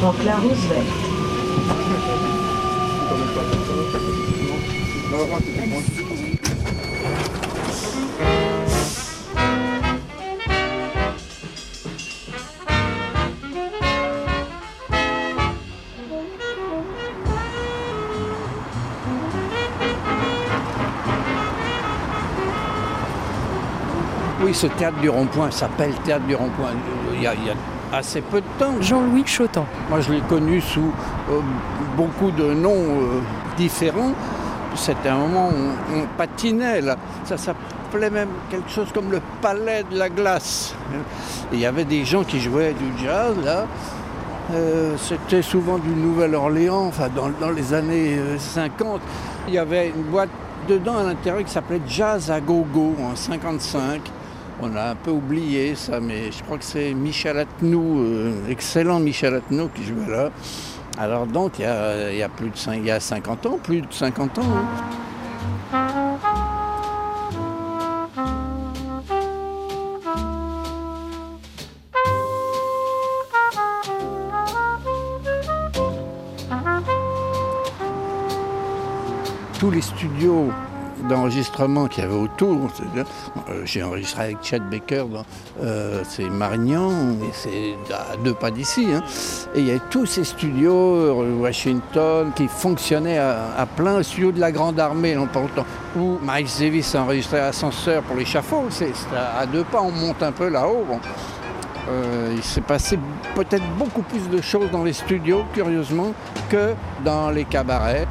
Franklin Roosevelt. Oui, ce théâtre du rond-point s'appelle théâtre du rond-point. Il y, a, il y a assez peu de temps. Jean-Louis Chotan. Moi, je l'ai connu sous euh, beaucoup de noms euh, différents. C'était un moment où on, on patinait, là. Ça s'appelait même quelque chose comme le palais de la glace. Il y avait des gens qui jouaient du jazz, là. Euh, C'était souvent du Nouvelle-Orléans, enfin, dans, dans les années euh, 50. Il y avait une boîte dedans à l'intérieur qui s'appelait Jazz à Gogo en 55. On a un peu oublié ça, mais je crois que c'est Michel Atnou, euh, excellent Michel Atnou qui jouait là. Alors donc, il y a, plus de 5, il y a 50 ans, plus de 50 ans. hein. Tous les studios d'enregistrement qu'il y avait autour, euh, j'ai enregistré avec Chet Baker, euh, c'est Marignan, c'est à deux pas d'ici. hein. Et il y avait tous ces studios, euh, Washington, qui fonctionnaient à, plein, le studio de la Grande Armée, autant, où Miles Davis a enregistré Ascenseur pour l'échafaud, c'est à deux pas, on monte un peu là-haut. il s'est passé peut-être beaucoup plus de choses dans les studios, curieusement, que dans les cabarets.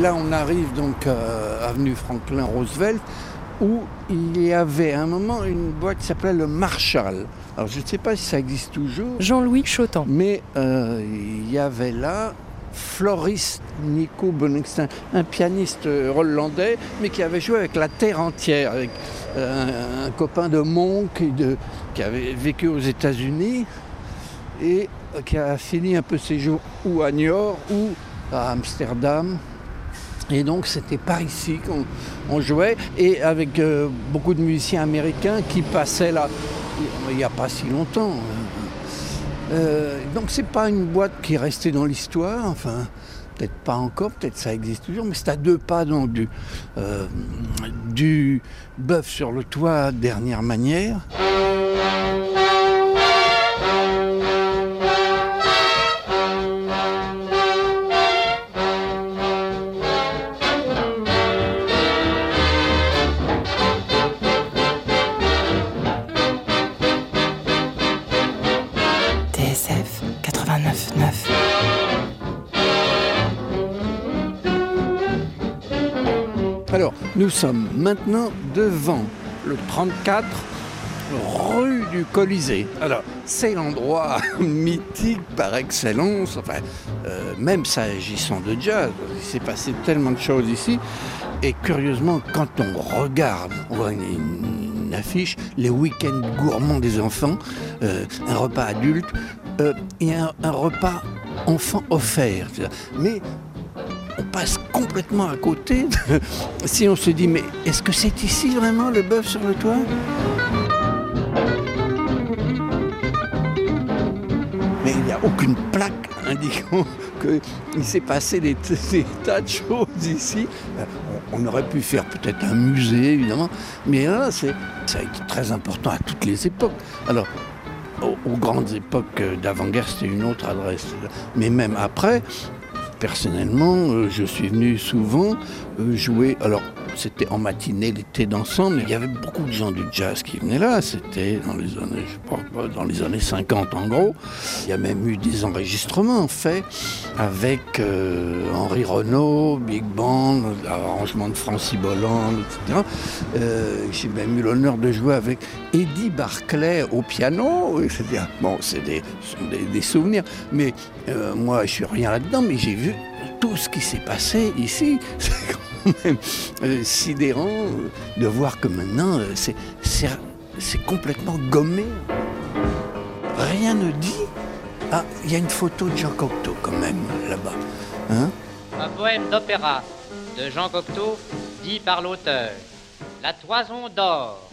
Là, on arrive donc euh, avenue Franklin Roosevelt. où il y avait à un moment une boîte qui s'appelait le Marshall. Alors je ne sais pas si ça existe toujours. Jean-Louis Chotan. Mais euh, il y avait là Floris Nico Bonextin, un pianiste hollandais, mais qui avait joué avec la terre entière, avec euh, un, copain de Monk qui avait vécu aux États-Unis et qui a fini un peu ses jours ou à Niort ou à Amsterdam. Et donc c'était par ici qu'on jouait, et avec euh, beaucoup de musiciens américains qui passaient là il n'y a pas si longtemps. Euh, donc c'est pas une boîte qui est restée dans l'histoire, enfin peut-être pas encore, peut-être ça existe toujours, mais c'est à deux pas du, euh, du bœuf sur le toit dernière manière. Sommes maintenant devant le 34 rue du Colisée. Alors, c'est l'endroit mythique par excellence, enfin, euh, même s'agissant de jazz, il s'est passé tellement de choses ici. Et curieusement, quand on regarde, on voit une, affiche, les week-ends gourmands des enfants, euh, un repas adulte, euh, et un, un repas enfant offert. Mais complètement à côté si on se dit mais est-ce que c'est ici vraiment le bœuf sur le toit? Mais il n'y a aucune plaque indiquant qu'il s'est passé des, tas de choses ici. On, aurait pu faire peut-être un musée évidemment, mais là ça a été très important à toutes les époques. Alors aux, grandes époques d'avant-guerre, c'était une autre adresse. Mais même après, personnellement, euh, je suis venu souvent euh, jouer. Alors, c'était en matinée, l'été dansant, mais il y avait beaucoup de gens du jazz qui venaient là. C'était dans les années, je pas, dans les années 50 en gros. Il y a même eu des enregistrements faits avec euh, Henri Renault, Big Band, arrangement de Francis Bolland, etc. J'ai même eu l'honneur de jouer avec Eddie Barclay au piano. Bon, c'est des, des, souvenirs, mais moi je suis rien là-dedans, mais j'ai vu tout ce qui s'est passé ici. C'est quand même euh, sidérant euh, de voir que maintenant euh, c'est complètement gommé. Rien ne dit. Ah, il y a une photo de Jean Cocteau quand même là-bas. Hein Un poème d'opéra de Jean Cocteau dit par l'auteur. La toison d'or.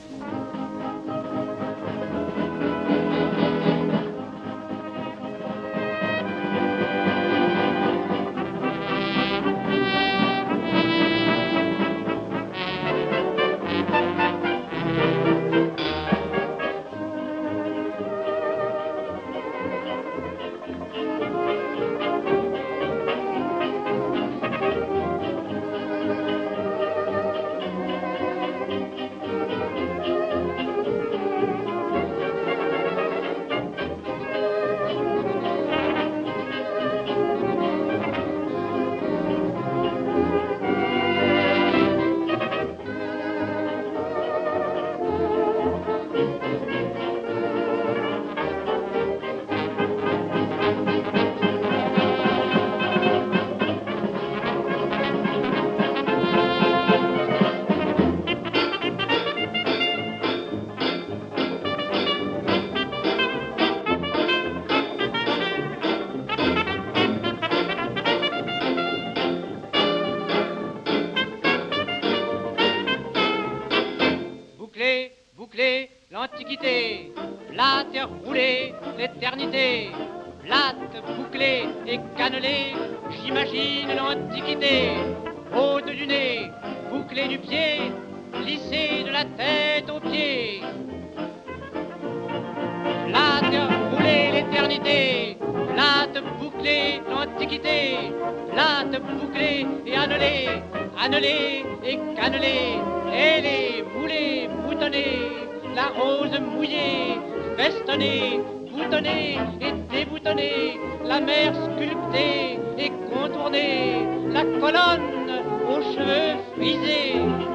l'Antiquité. La terre roulée, l'éternité. Plate, bouclée et cannelée, j'imagine l'Antiquité. Haute du nez, bouclée du pied, glissée de la tête aux pieds. La terre roulée, l'éternité. Plate, bouclée, l'Antiquité. Plate, bouclée et annelée. Annelée et cannelée. Elle est moulée, moutonnée la rose mouillée, festonnée, boutonnée et déboutonnée, la mer sculptée et contournée, la colonne aux cheveux frisés.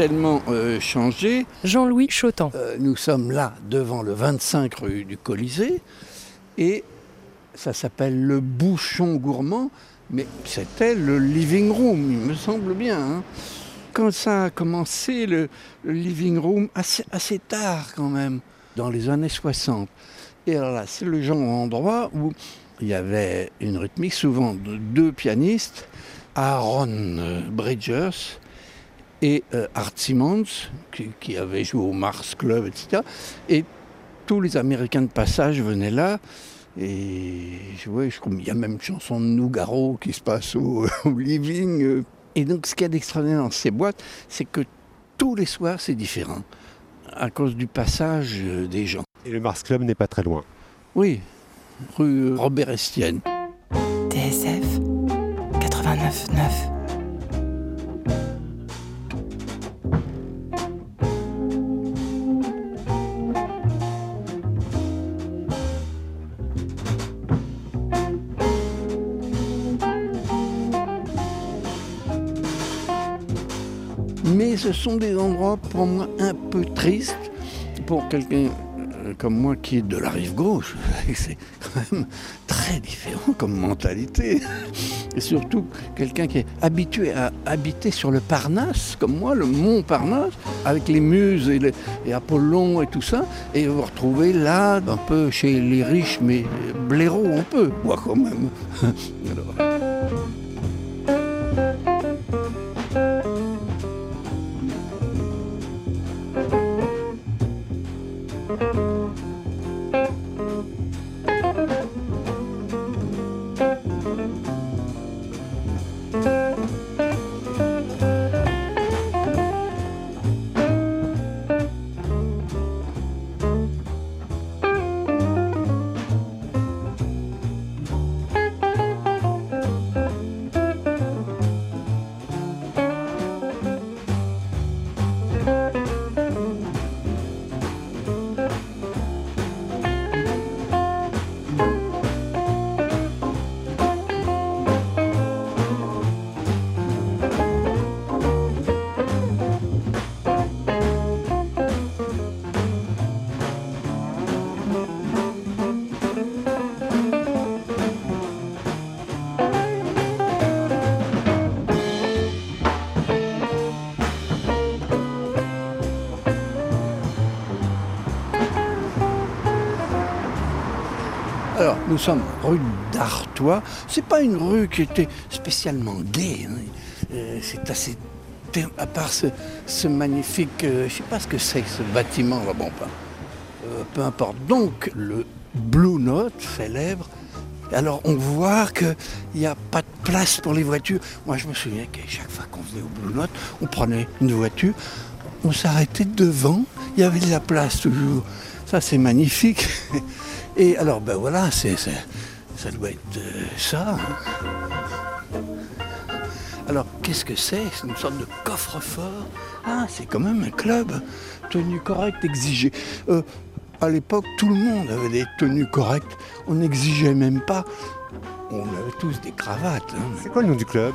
Tellement euh, changé. Jean-Louis Chotan. Euh, nous sommes là devant le 25 rue du Colisée et ça s'appelle le bouchon gourmand, mais c'était le living room, il me semble bien. hein. Quand ça a commencé, le, le living room, assez, assez tard quand même, dans les années 60. Et alors là, c'est le genre d'endroit où il y avait une rythmique, souvent de deux pianistes, Aaron Bridgers et euh, Art Simmons, qui, qui avait joué au Mars Club, etc. Et tous les Américains de passage venaient là. Et je vois, je crois, il y a même une chanson de Nougaro qui se passe au, au living. euh. Et donc, ce qu'il y a d'extraordinaire dans ces boîtes, c'est que tous les soirs, c'est différent, à cause du passage euh, des gens. Et le Mars Club n'est pas très loin. Oui, rue Robert Estienne. TSF 89.9. Mais ce sont des endroits pour moi un peu tristes pour quelqu'un euh, comme moi qui est de la rive gauche. C'est quand même très différent comme mentalité. Et surtout quelqu'un qui est habitué à habiter sur le Parnasse, comme moi, le mont Parnasse, avec les muses et, et Apollon et tout ça, et vous retrouvez là, un peu chez les riches, mais blaireaux un peu, moi quand même. nous sommes rue d'Artois. C'est pas une rue qui était spécialement gaie. hein. Euh, c'est assez. À part ce, magnifique. euh, je sais pas ce que c'est que ce bâtiment là, bon, pas. euh, peu importe. Donc, le Blue Note célèbre. Alors, on voit qu'il n'y a pas de place pour les voitures. Moi, je me souviens qu'à chaque fois qu'on venait au Blue Note, on prenait une voiture, on s'arrêtait devant, il y avait de la place toujours. Ça, c'est magnifique. Et alors, ben voilà, c'est, ça doit être euh, ça. hein. Alors, qu'est-ce que c'est? C'est une sorte de coffre-fort. Ah, c'est quand même un club. Tenue correcte exigée. Euh, à l'époque, tout le monde avait des tenues correctes. On n'exigeait même pas. On avait tous des cravates. hein. C'est quoi le nom du club?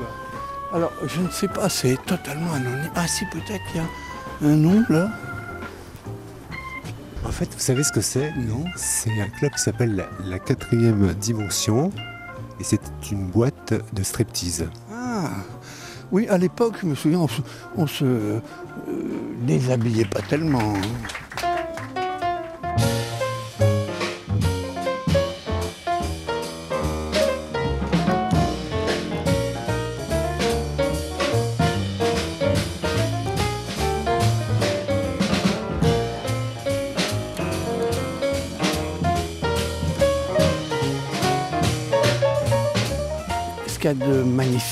Alors, je ne sais pas, c'est totalement anonyme. Ah si, peut-être il y a un nom là En fait, vous savez ce que c'est? Non. C'est un club qui s'appelle la, la quatrième dimension. Et c'est une boîte de striptease. Ah Oui, à l'époque, je me souviens, on se, on se euh, déshabillait pas tellement. hein.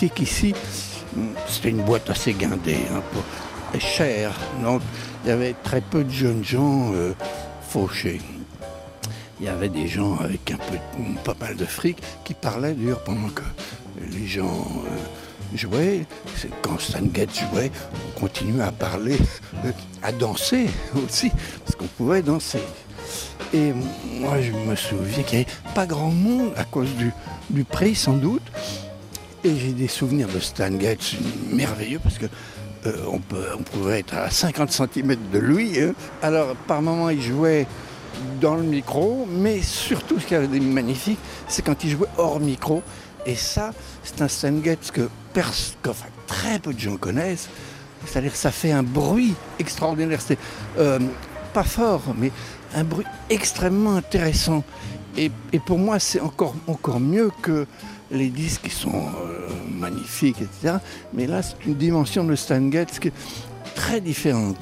Magnifique ici, c'était une boîte assez guindée, peu chère. Donc, il y avait très peu de jeunes gens euh, fauchés. il y avait des gens avec un peu, pas mal de fric qui parlaient dur pendant que les gens euh, jouaient. Quand Stan Getz jouait, on continuait à parler, à danser aussi, parce qu'on pouvait danser. Et moi, je me souviens qu'il n'y avait pas grand monde à cause du prix, sans doute. Et j'ai des souvenirs de Stan Getz merveilleux parce que euh, on, peut, on pouvait être à 50 cm de lui. hein. Alors, par moments, il jouait dans le micro, mais surtout, ce qui avait de magnifique, c'est quand il jouait hors micro. Et ça, c'est un Stan Getz que, très peu de gens connaissent. C'est-à-dire que ça fait un bruit extraordinaire. C'est euh, pas fort, mais un bruit extrêmement intéressant. Et, pour moi, c'est encore, encore mieux que les disques qui sont euh, magnifiques, etc. Mais là, c'est une dimension de Stan Getz qui est très différente.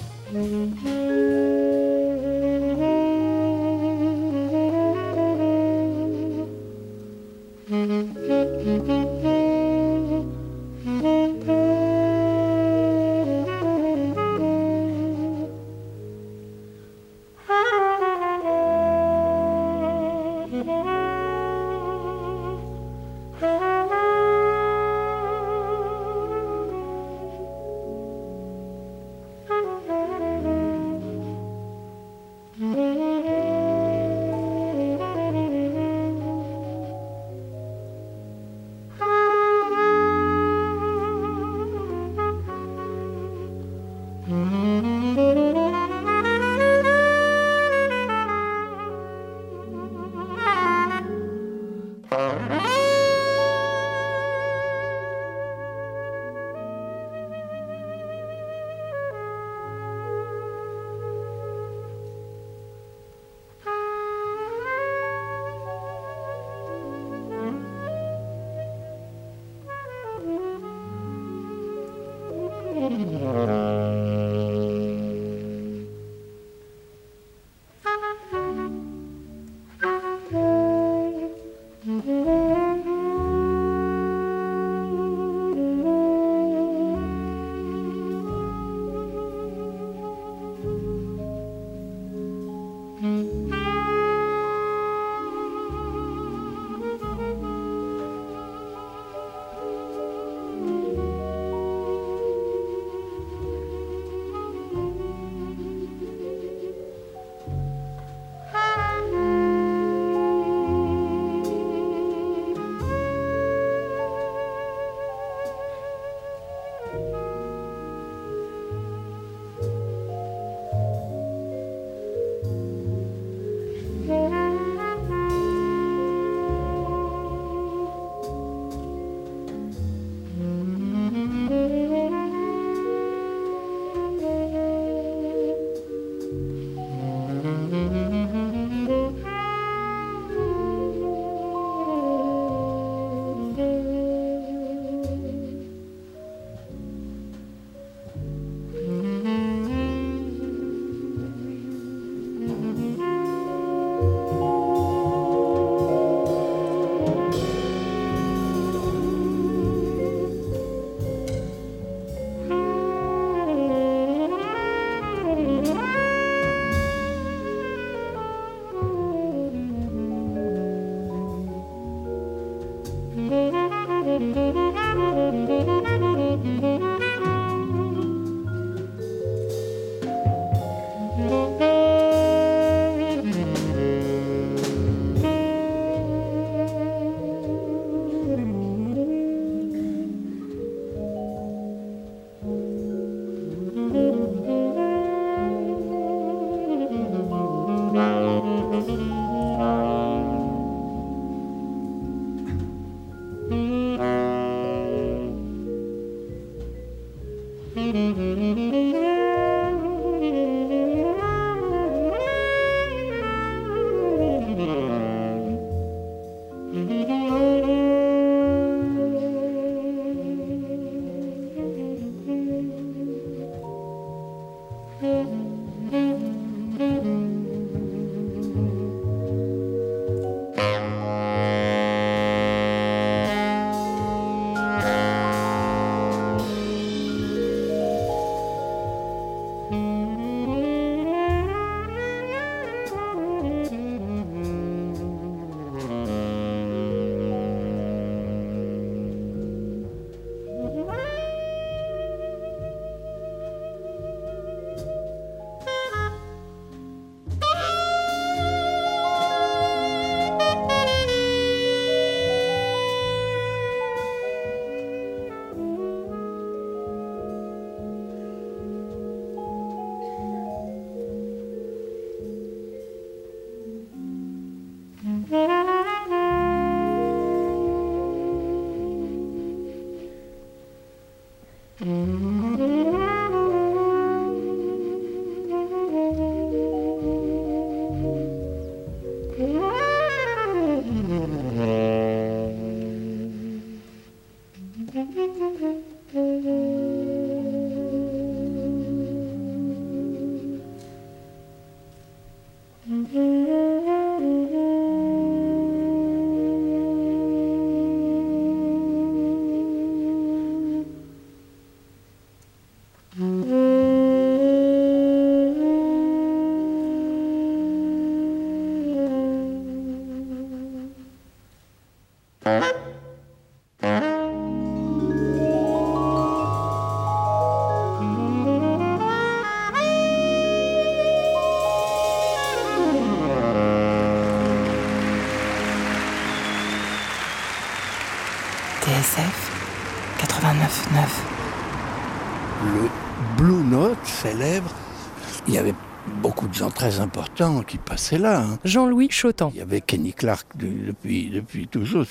Qui passaient là. hein. Jean-Louis Chotan. Il y avait Kenny Clark de- depuis, depuis toujours,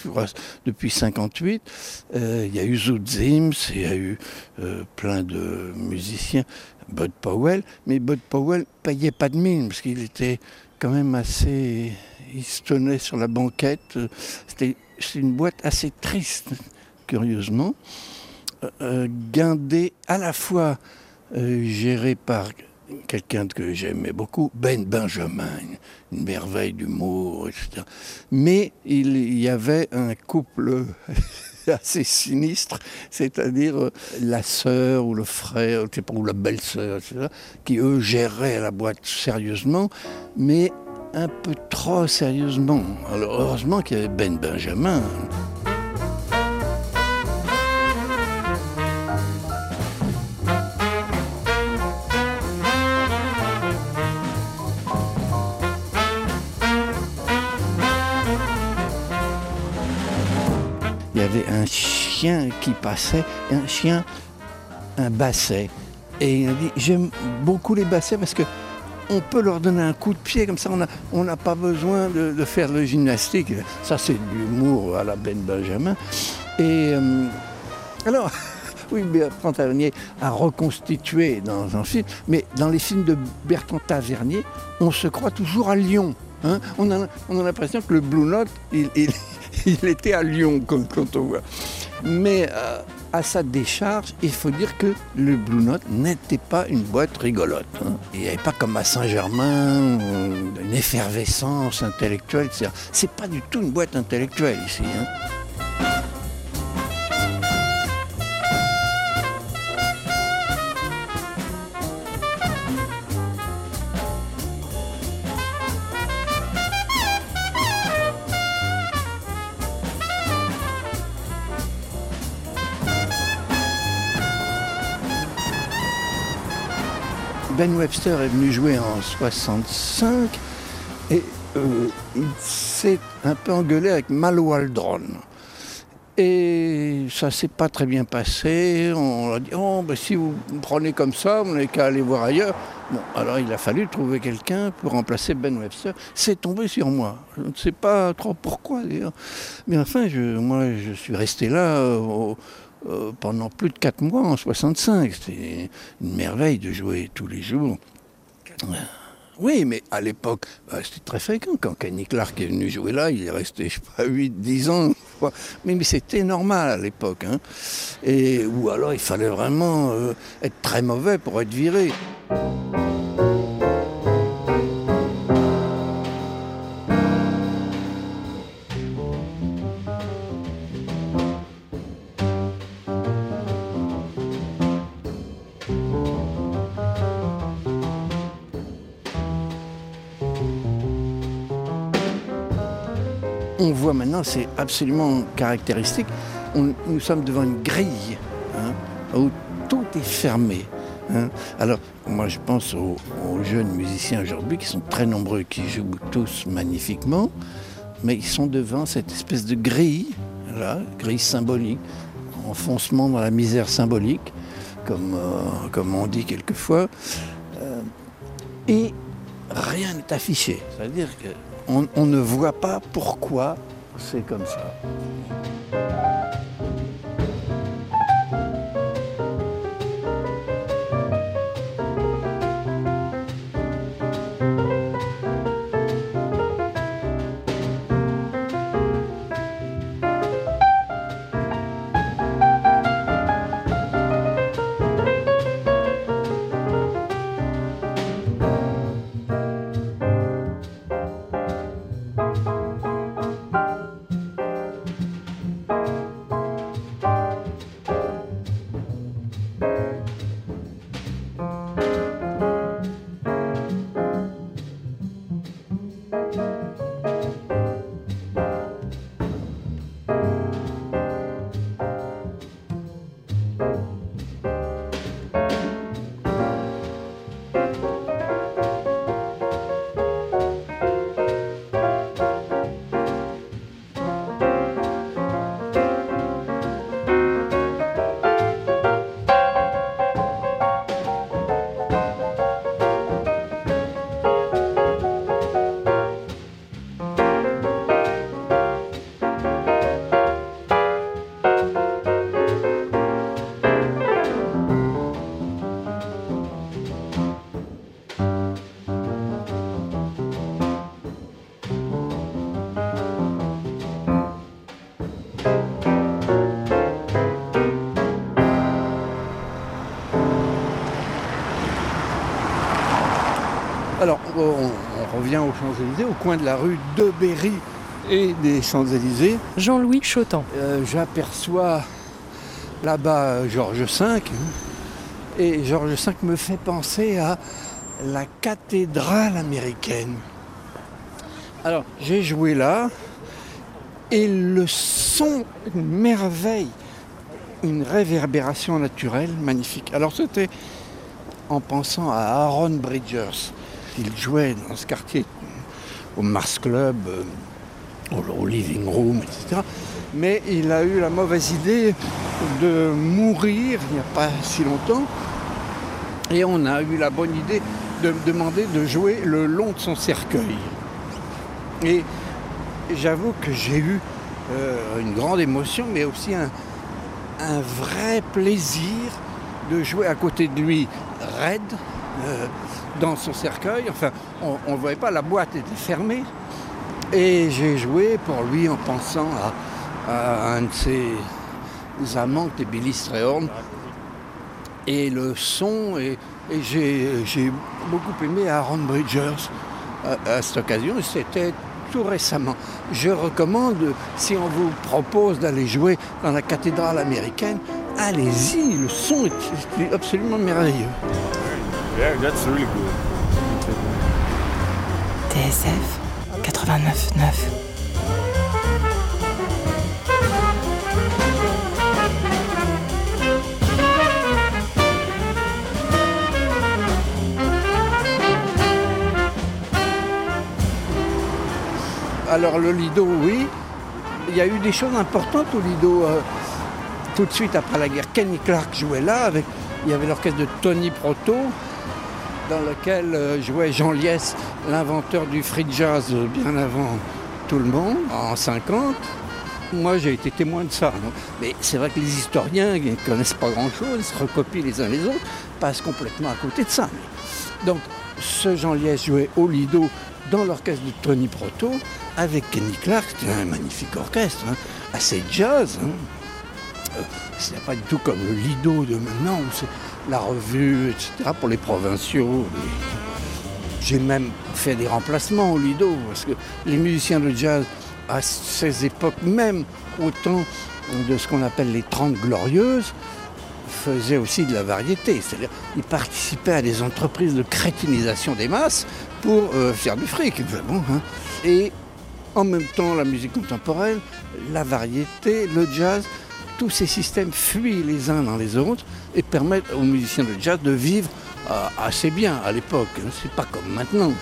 depuis 58. Euh, il y a eu Zoot Zims, il y a eu euh, plein de musiciens. Bud Powell, mais Bud Powell payait pas de mine parce qu'il était quand même assez. Il se tenait sur la banquette. C'était une boîte assez triste, curieusement. Euh, euh, guindée à la fois euh, gérée par quelqu'un que j'aimais beaucoup, Ben Benjamin, une merveille d'humour, etc. Mais il y avait un couple assez sinistre, c'est-à-dire euh, la sœur ou le frère, ou la belle-sœur, etc., qui eux géraient la boîte sérieusement, mais un peu trop sérieusement. Alors heureusement qu'il y avait Ben Benjamin. Il y avait un chien qui passait, un chien, un basset. Et il a dit, j'aime beaucoup les bassets parce que on peut leur donner un coup de pied comme ça, on n'a on n'a pas besoin de, de faire le gymnastique. Ça, c'est de l'humour à la Ben Benjamin. Et euh, alors, oui, Bertrand Tavernier a reconstitué dans un film, mais dans les films de Bertrand Tavernier, on se croit toujours à Lyon. hein. on, a, on a l'impression que le Blue Note, il, il- il était à Lyon quand, on voit. Mais euh, à sa décharge, il faut dire que le Blue Note n'était pas une boîte rigolote. hein. Il n'y avait pas comme à Saint-Germain euh, une effervescence intellectuelle, etc. C'est pas du tout une boîte intellectuelle ici. hein. Ben Webster est venu jouer en 65 et euh, il s'est un peu engueulé avec Mal Waldron. Et ça s'est pas très bien passé. On a dit oh, ben, si vous me prenez comme ça, vous n'avez qu'à aller voir ailleurs. Bon, alors il a fallu trouver quelqu'un pour remplacer Ben Webster. C'est tombé sur moi. Je ne sais pas trop pourquoi d'ailleurs. Mais enfin, moi, je suis resté là euh, pendant plus de quatre mois en 65. C'était une merveille de jouer tous les jours. Euh, Oui, mais à l'époque, bah, c'était très fréquent. Quand Kenny Clark est venu jouer là, il est resté, je sais pas, 8, 10 ans. Mais, mais c'était normal à l'époque. hein. Ou alors, il fallait vraiment euh, être très mauvais pour être viré. C'est absolument caractéristique, nous sommes devant une grille hein, où tout est fermé. hein. Alors, moi je pense aux, jeunes musiciens aujourd'hui qui sont très nombreux, qui jouent tous magnifiquement, mais ils sont devant cette espèce de grille, grille symbolique, enfoncement dans la misère symbolique, comme, euh, comme on dit quelquefois. Euh, et rien n'est affiché. C'est-à-dire qu'on on ne voit pas pourquoi c'est comme ça. Champs-Élysées, au coin de la rue de Berry et des Champs-Élysées. Jean-Louis Chotan. Euh, J'aperçois là-bas Georges V. Et Georges V me fait penser à la cathédrale américaine. Alors, j'ai joué là et le son, une merveille, une réverbération naturelle magnifique. Alors, c'était en pensant à Aaron Bridgers. Il jouait dans ce quartier au Mars Club, euh, au, Living Room, etc. Mais il a eu la mauvaise idée de mourir il n'y a pas si longtemps. Et on a eu la bonne idée de me demander de jouer le long de son cercueil. Et j'avoue que j'ai eu euh, une grande émotion, mais aussi un, un vrai plaisir de jouer à côté de lui raide euh, dans son cercueil. Enfin, on ne voyait pas, la boîte était fermée. Et j'ai joué pour lui en pensant à, un de ses amants, qui était Billy Strayhorn. Et le son, et, j'ai beaucoup aimé Aaron Bridgers à, à cette occasion. C'était tout récemment. Je recommande, si on vous propose d'aller jouer dans la cathédrale américaine, allez-y, le son est absolument merveilleux. Yeah, that's really good. TSF 89.9. Alors le Lido, oui. Il y a eu des choses importantes au Lido. euh, tout de suite après la guerre, Kenny Clark jouait là. Avec, il y avait l'orchestre de Tony Proto, dans lequel euh, jouait Jean Liès, l'inventeur du free jazz bien avant tout le monde, en 50. Moi, j'ai été témoin de ça. Mais c'est vrai que les historiens ne connaissent pas grand-chose, se recopient les uns les autres, passent complètement à côté de ça. Donc, ce Jean Liès jouait au Lido dans l'orchestre de Tony Proto avec Kenny Clark. C'était un magnifique orchestre, hein, assez jazz. hein. Euh, Ce n'est pas du tout comme le Lido de maintenant, c'est la revue, etc. pour les provinciaux. J'ai même fait des remplacements au Lido, parce que les musiciens de jazz, à ces époques, même au temps de ce qu'on appelle les Trente Glorieuses, faisaient aussi de la variété. C'est-à-dire, ils participaient à des entreprises de crétinisation des masses pour euh, faire du fric, évidemment. hein. Et en même temps, la musique contemporaine, la variété, le jazz, tous ces systèmes fuient les uns dans les autres et permettent aux musiciens de jazz de vivre euh, assez bien à l'époque. hein. C'est pas comme maintenant.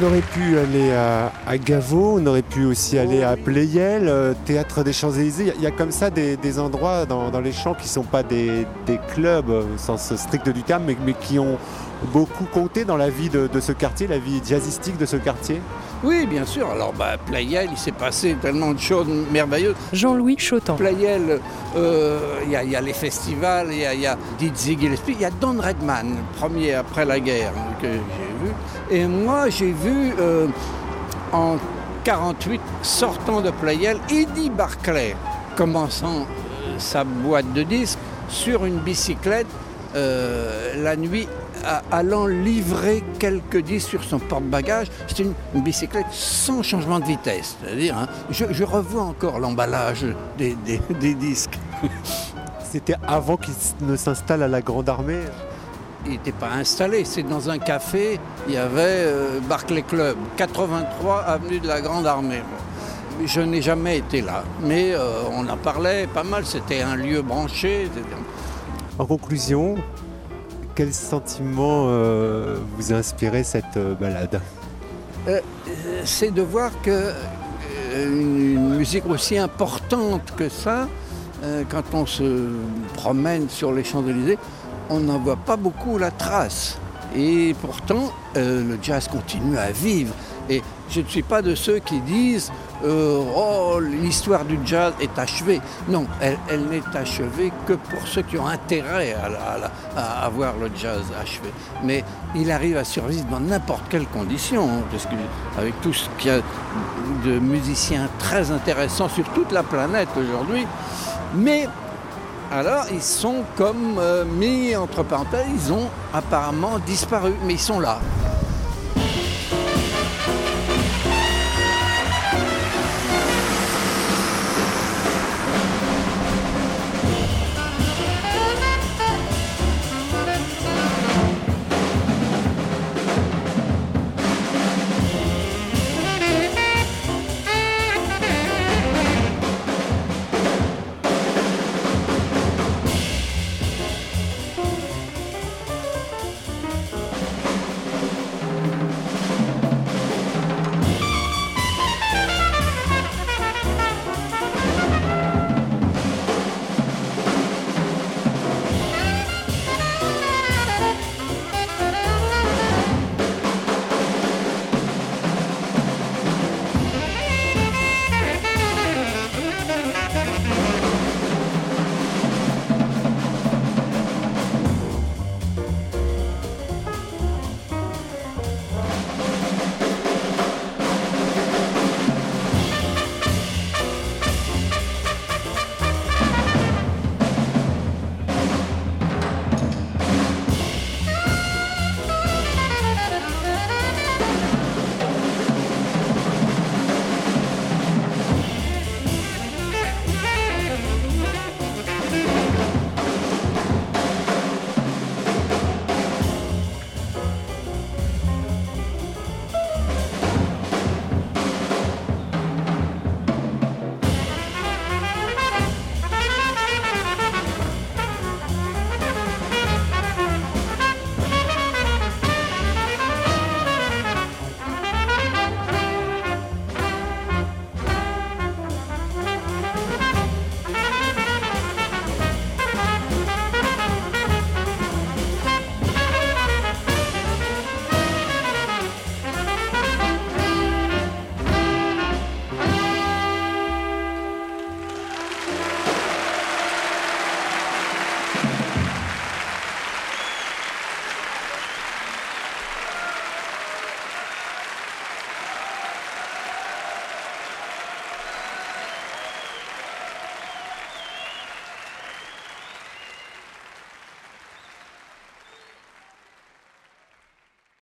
On aurait pu aller à, à Gaveau, on aurait pu aussi aller à Pleyel, euh, Théâtre des Champs-Élysées. Il y a- Il y, a comme ça des, des endroits dans, dans les champs qui ne sont pas des, des clubs euh, au sens strict du terme, mais, mais qui ont beaucoup compté dans la vie de, de ce quartier, la vie jazzistique de ce quartier. Oui, bien sûr. Alors, bah, Playel, il s'est passé tellement de choses merveilleuses. Jean-Louis Chotan. Playel, euh, il y, a- il y a les festivals, il y a, y a Dizzy Gillespie, il y a Don Redman, premier après la guerre, que j'ai Et moi, j'ai vu euh, en 48, sortant de Playel, Eddie Barclay, commençant euh, sa boîte de disques sur une bicyclette euh, la nuit, allant livrer quelques disques sur son porte-bagages. C'était une, bicyclette sans changement de vitesse. C'est-à-dire, hein, je, revois encore l'emballage des, des- disques. C'était avant qu'il ne s'installe à la Grande Armée. Il n'était pas installé, c'est dans un café, il y avait euh, Barclay Club, 83 avenue de la Grande Armée. Je n'ai jamais été là, mais euh, on en parlait pas mal, c'était un lieu branché. En conclusion, quel sentiment euh, vous a inspiré cette balade? C'est de voir que une, musique aussi importante que ça, quand on se promène sur les Champs-Élysées, on n'en voit pas beaucoup la trace. Et pourtant, euh, le jazz continue à vivre. Et je ne suis pas de ceux qui disent euh, Oh, l'histoire du jazz est achevée. Non, elle, n'est achevée que pour ceux qui ont intérêt à, à à- à voir le jazz achevé. Mais il arrive à survivre dans n'importe quelle condition, hein, parce avec tout ce qu'il y a de musiciens très intéressants sur toute la planète aujourd'hui. Mais alors, ils sont comme euh, mis entre parenthèses, ils ont apparemment disparu, mais ils sont là.